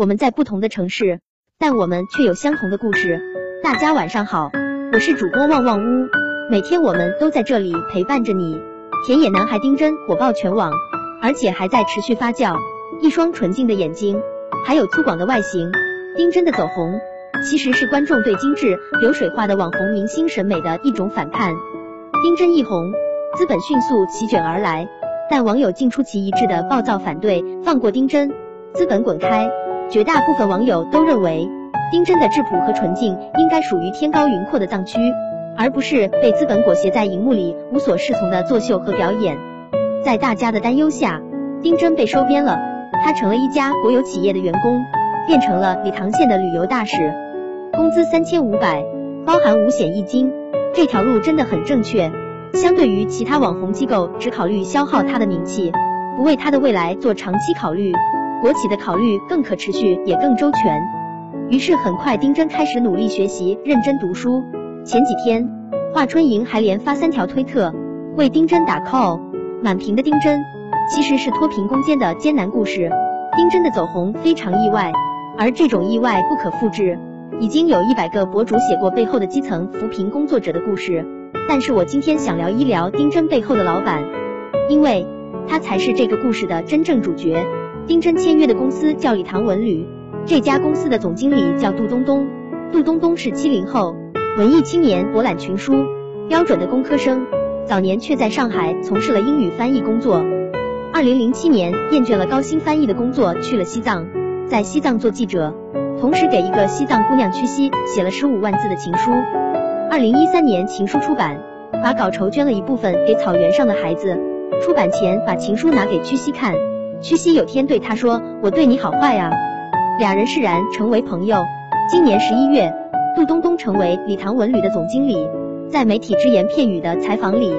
我们在不同的城市，但我们却有相同的故事。大家晚上好，我是主播旺旺屋，每天我们都在这里陪伴着你。田野男孩丁真火爆全网，而且还在持续发酵。一双纯净的眼睛，还有粗犷的外形，丁真的走红，其实是观众对精致流水化的网红明星审美的一种反叛。丁真一红，资本迅速席卷而来，但网友竟出奇一致的暴躁反对，放过丁真，资本滚开。绝大部分网友都认为，丁真的质朴和纯净应该属于天高云阔的藏区，而不是被资本裹挟在荧幕里无所适从的作秀和表演。在大家的担忧下，丁真被收编了。他成了一家国有企业的员工，变成了理塘县的旅游大使，工资三千五百，包含五险一金。这条路真的很正确。相对于其他网红机构只考虑消耗他的名气，不为他的未来做长期考虑，国企的考虑更可持续也更周全。于是很快，丁真开始努力学习，认真读书。前几天，华春莹还连发三条推特为丁真打 call，满屏的丁真。其实是脱贫攻坚的艰难故事，丁真的走红非常意外，而这种意外不可复制。已经有一百个博主写过背后的基层扶贫工作者的故事，但是我今天想聊一聊丁真背后的老板，因为他才是这个故事的真正主角。丁真签约的公司叫礼堂文旅，这家公司的总经理叫杜东东，杜东东是七零后，文艺青年，博览群书，标准的工科生，早年却在上海从事了英语翻译工作。二零零七年，厌倦了高薪翻译的工作，去了西藏，在西藏做记者，同时给一个西藏姑娘屈西写了十五万字的情书。二零一三年，情书出版，把稿酬捐了一部分给草原上的孩子。出版前，把情书拿给屈西看，屈西有天对他说：“我对你好坏啊。”俩人释然，成为朋友。今年十一月，杜冬冬成为礼堂文旅的总经理，在媒体只言片语的采访里。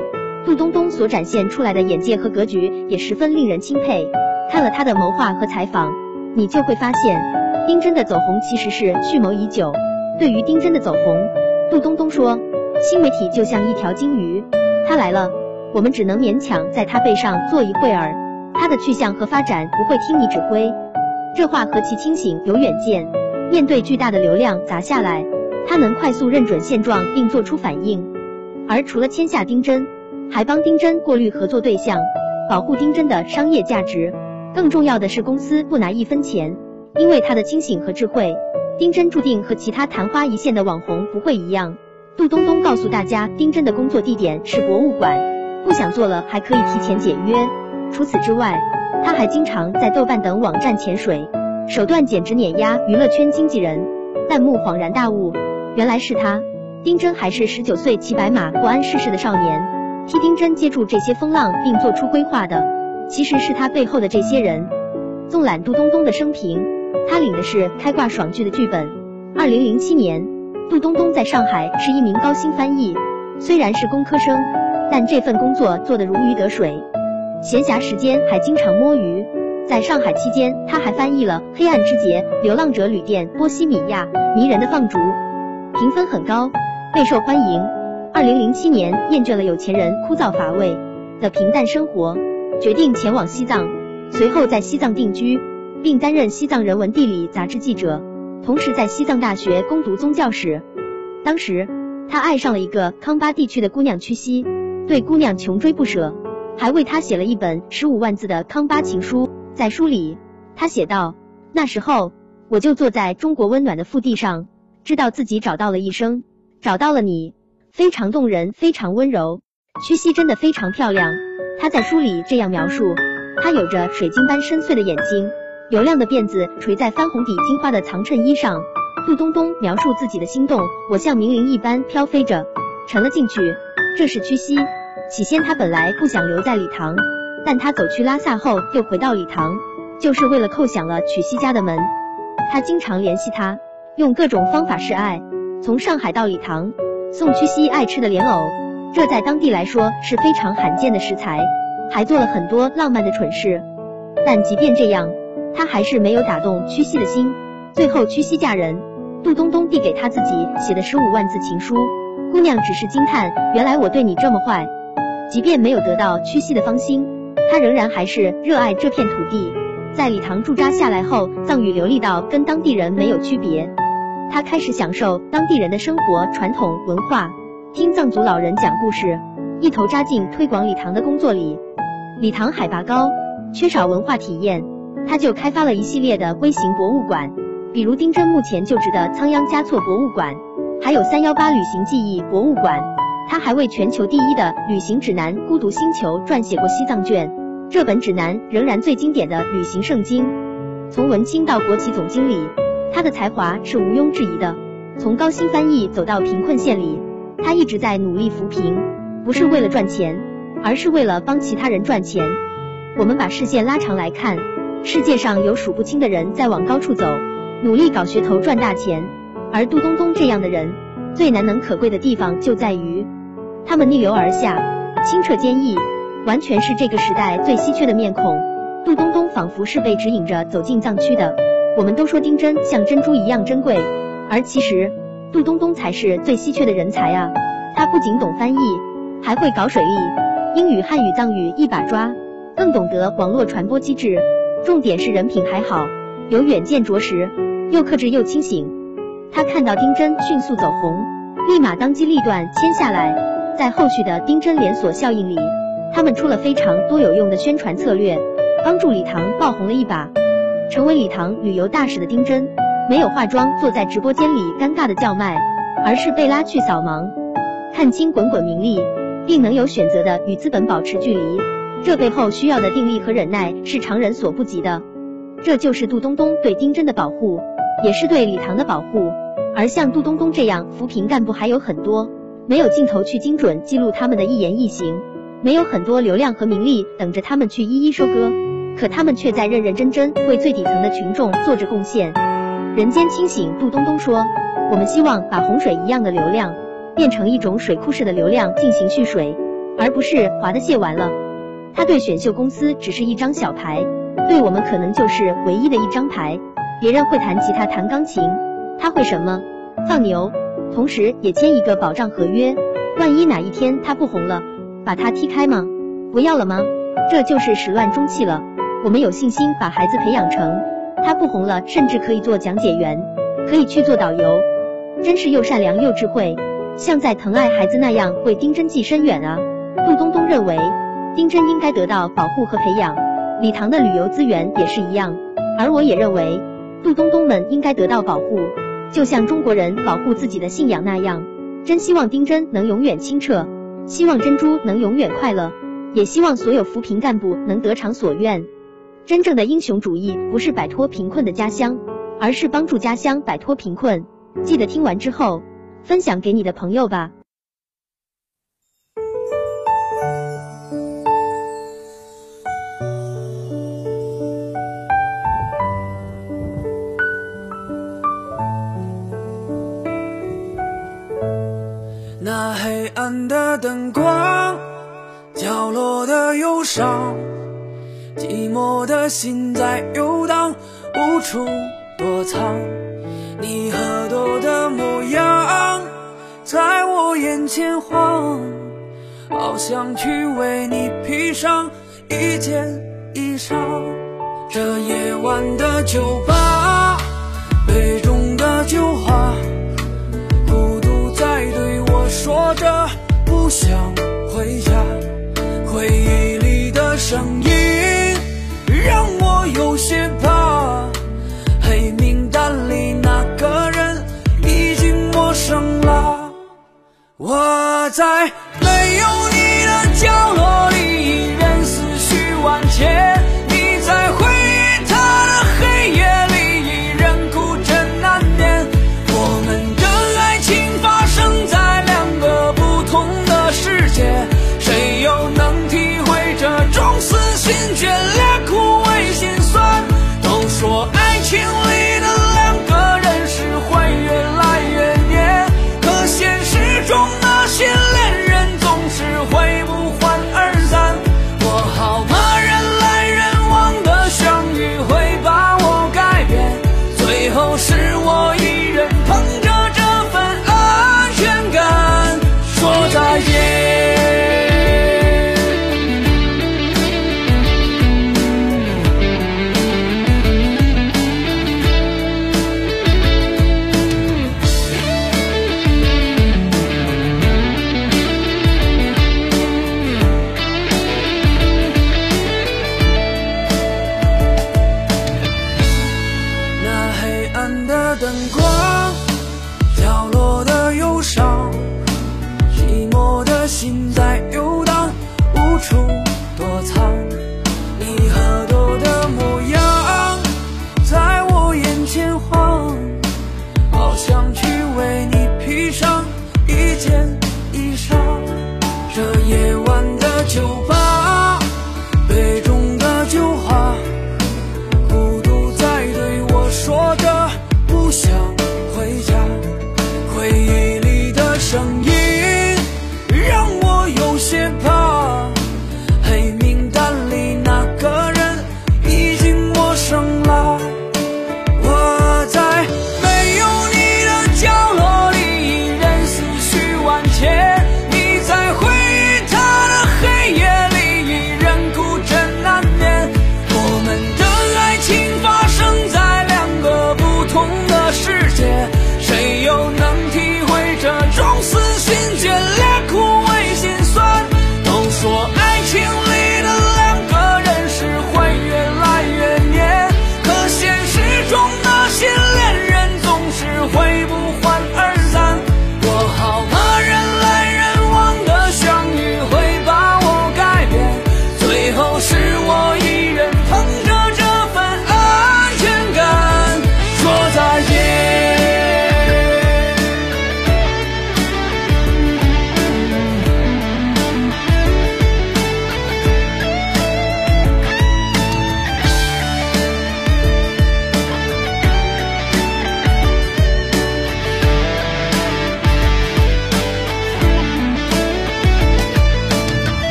杜冬冬所展现出来的眼界和格局也十分令人钦佩。看了他的谋划和采访，你就会发现，丁真的走红其实是蓄谋已久。对于丁真的走红，杜冬冬说：“新媒体就像一条金鱼，他来了，我们只能勉强在他背上坐一会儿，他的去向和发展不会听你指挥。”这话何其清醒有远见！面对巨大的流量砸下来，他能快速认准现状并做出反应。而除了签下丁真，还帮丁真过滤合作对象，保护丁真的商业价值。更重要的是，公司不拿一分钱，因为他的清醒和智慧，丁真注定和其他昙花一现的网红不会一样。杜东东告诉大家，丁真的工作地点是博物馆，不想做了还可以提前解约。除此之外，他还经常在豆瓣等网站潜水，手段简直碾压娱乐圈经纪人。弹幕恍然大悟，原来是他，丁真还是十九岁骑白马不谙世事的少年。替丁真接住这些风浪并做出规划的，其实是他背后的这些人。纵览杜东东的生平，他领的是开挂爽剧的剧本。二零零七年，杜东东在上海是一名高薪翻译，虽然是工科生，但这份工作做得如鱼得水，闲暇时间还经常摸鱼。在上海期间，他还翻译了《黑暗之劫》《流浪者旅店》《波西米亚迷人的放逐》，评分很高，备受欢迎。二零零七年，厌倦了有钱人枯燥乏味的平淡生活，决定前往西藏。随后在西藏定居，并担任《西藏人文地理》杂志记者，同时在西藏大学攻读宗教史。当时他爱上了一个康巴地区的姑娘屈西，对姑娘穷追不舍，还为他写了一本十五万字的康巴情书。在书里，他写道：“那时候我就坐在中国温暖的腹地上，知道自己找到了一生，找到了你。”非常动人，非常温柔。屈膝真的非常漂亮。他在书里这样描述：她有着水晶般深邃的眼睛，油亮的辫子垂在翻红底金花的藏衬衣上。杜冬冬描述自己的心动：我像冥灵一般飘飞着，沉了进去。这是屈膝。起先他本来不想留在礼堂，但他走去拉萨后又回到礼堂，就是为了叩响了曲西家的门。他经常联系他，用各种方法示爱，从上海到礼堂。送屈西爱吃的莲藕，这在当地来说是非常罕见的食材，还做了很多浪漫的蠢事。但即便这样，他还是没有打动屈西的心。最后屈西嫁人，杜东东递给他自己写的十五万字情书，姑娘只是惊叹：原来我对你这么坏。即便没有得到屈膝的芳心，他仍然还是热爱这片土地。在礼堂驻扎下来后，藏语流利到跟当地人没有区别。他开始享受当地人的生活传统文化，听藏族老人讲故事，一头扎进推广礼堂的工作里。礼堂海拔高，缺少文化体验，他就开发了一系列的微型博物馆，比如丁真目前就职的仓央嘉措博物馆，还有三幺八旅行记忆博物馆。他还为全球第一的旅行指南《孤独星球》撰写过西藏卷，这本指南仍然最经典的旅行圣经。从文青到国企总经理，他的才华是毋庸置疑的。从高薪翻译走到贫困县里，他一直在努力扶贫，不是为了赚钱，而是为了帮其他人赚钱。我们把视线拉长来看，世界上有数不清的人在往高处走，努力搞噱头赚大钱，而杜东东这样的人，最难能可贵的地方就在于。他们逆流而下，清澈坚毅，完全是这个时代最稀缺的面孔。杜冬冬仿佛是被指引着走进藏区的。我们都说丁真像珍珠一样珍贵，而其实杜冬冬才是最稀缺的人才啊！他不仅懂翻译，还会搞水利，英语、汉语、藏语一把抓，更懂得网络传播机制。重点是人品还好，有远见卓识，又克制又清醒。他看到丁真迅速走红，立马当机立断签下来。在后续的丁真连锁效应里，他们出了非常多有用的宣传策略，帮助礼堂爆红了一把。成为礼堂旅游大使的丁真，没有化妆坐在直播间里尴尬的叫卖，而是被拉去扫盲，看清滚滚名利，并能有选择的与资本保持距离。这背后需要的定力和忍耐是常人所不及的。这就是杜东东对丁真的保护，也是对礼堂的保护。而像杜东东这样扶贫干部还有很多。没有镜头去精准记录他们的一言一行，没有很多流量和名利等着他们去一一收割，可他们却在认认真真为最底层的群众做着贡献。人间清醒，杜东东说：“我们希望把洪水一样的流量变成一种水库式的流量进行蓄水，而不是划的泄完了。”他对选秀公司只是一张小牌，对我们可能就是唯一的一张牌。别人会弹吉他、弹钢琴，他会什么？放牛。同时也签一个保障合约，万一哪一天他不红了，把他踢开吗？不要了吗？这就是始乱终弃了。我们有信心把孩子培养成，他不红了，甚至可以做讲解员，可以去做导游，真是又善良又智慧，像在疼爱孩子那样为丁真计深远啊！杜东东认为，丁真应该得到保护和培养，礼堂的旅游资源也是一样，而我也认为，杜东东们应该得到保护。就像中国人保护自己的信仰那样，真希望丁真能永远清澈，希望珍珠能永远快乐，也希望所有扶贫干部能得偿所愿。真正的英雄主义不是摆脱贫困的家乡，而是帮助家乡摆脱贫困。记得听完之后分享给你的朋友吧。暗的灯光，角落的忧伤，寂寞的心在游荡，无处躲藏。你喝多的模样，在我眼前晃，好想去为你披上一件衣裳。这夜晚的酒吧，杯中的酒花。